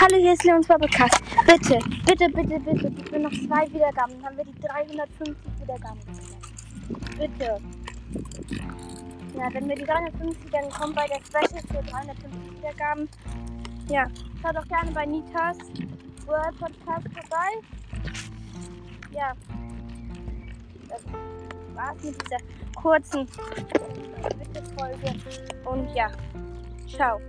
Hallo, hier ist Leons Podcast. Bitte, bitte, bitte, bitte, gib mir noch zwei Wiedergaben. Dann haben wir die 350 Wiedergaben. Bitte. Ja, wenn wir die 350 dann kommen bei der Special für 350 Wiedergaben. Ja, schaut doch gerne bei Nitas World Podcast vorbei. Ja. Das war's mit dieser kurzen Folge. Und ja, ciao.